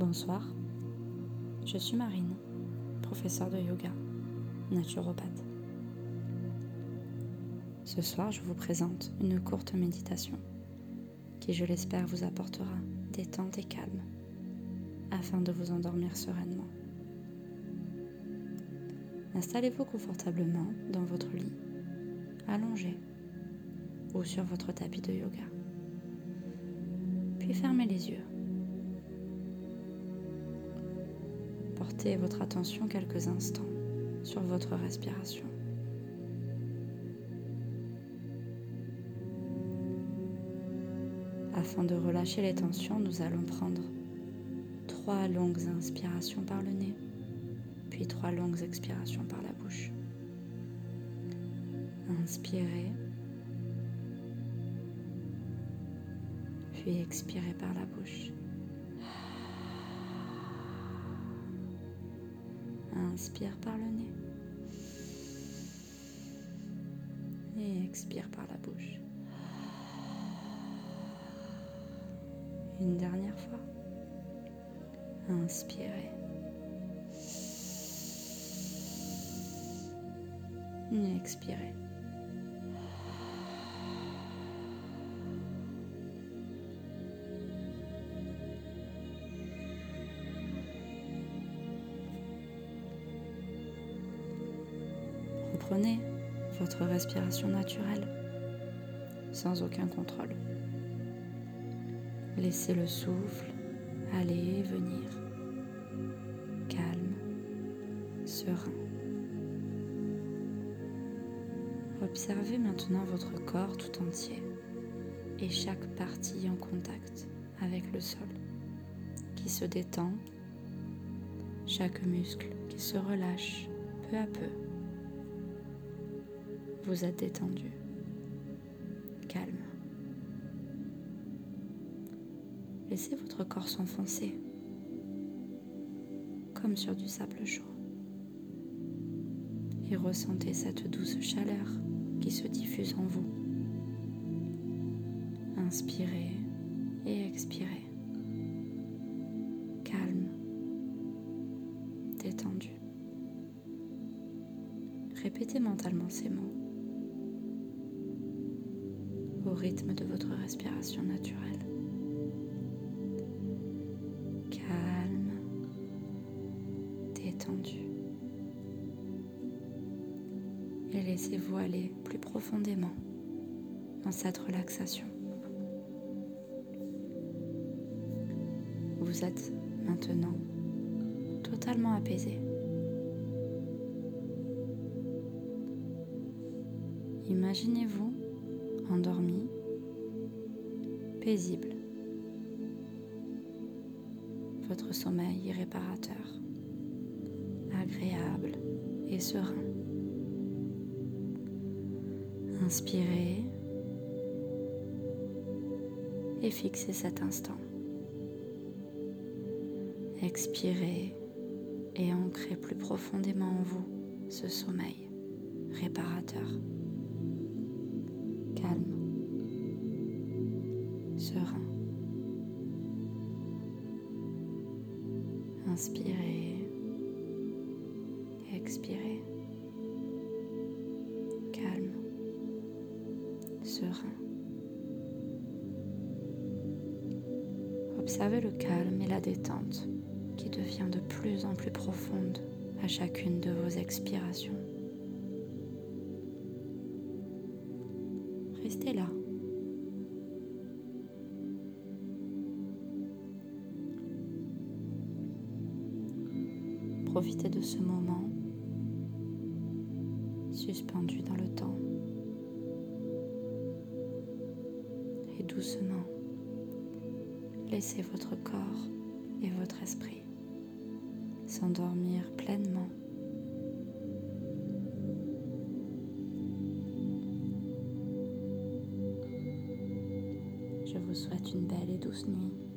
Bonsoir, je suis Marine, professeure de yoga, naturopathe. Ce soir, je vous présente une courte méditation qui, je l'espère, vous apportera détente et calme afin de vous endormir sereinement. Installez-vous confortablement dans votre lit, allongé ou sur votre tapis de yoga. Puis fermez les yeux. Portez votre attention quelques instants sur votre respiration. Afin de relâcher les tensions, nous allons prendre trois longues inspirations par le nez, puis trois longues expirations par la bouche. Inspirez, puis expirez par la bouche. Inspire par le nez. Et expire par la bouche. Une dernière fois. Inspirez. Expirez. Reprenez votre respiration naturelle sans aucun contrôle. Laissez le souffle aller et venir, calme, serein. Observez maintenant votre corps tout entier et chaque partie en contact avec le sol qui se détend, chaque muscle qui se relâche peu à peu. Vous êtes détendu, calme. Laissez votre corps s'enfoncer comme sur du sable chaud. Et ressentez cette douce chaleur qui se diffuse en vous. Inspirez et expirez. Calme, détendu. Répétez mentalement ces mots au rythme de votre respiration naturelle. Et laissez-vous aller plus profondément dans cette relaxation. Vous êtes maintenant totalement apaisé. Imaginez-vous endormi, paisible. Votre sommeil réparateur agréable et serein. Inspirez et fixez cet instant. Expirez et ancrez plus profondément en vous ce sommeil réparateur, serein. Inspirez expirez. Calme, serein. Observez le calme et la détente qui devient de plus en plus profonde à chacune de vos expirations. Restez là. Profitez de ce moment suspendu dans le temps. Et doucement, laissez votre corps et votre esprit s'endormir pleinement. Je vous souhaite une belle et douce nuit.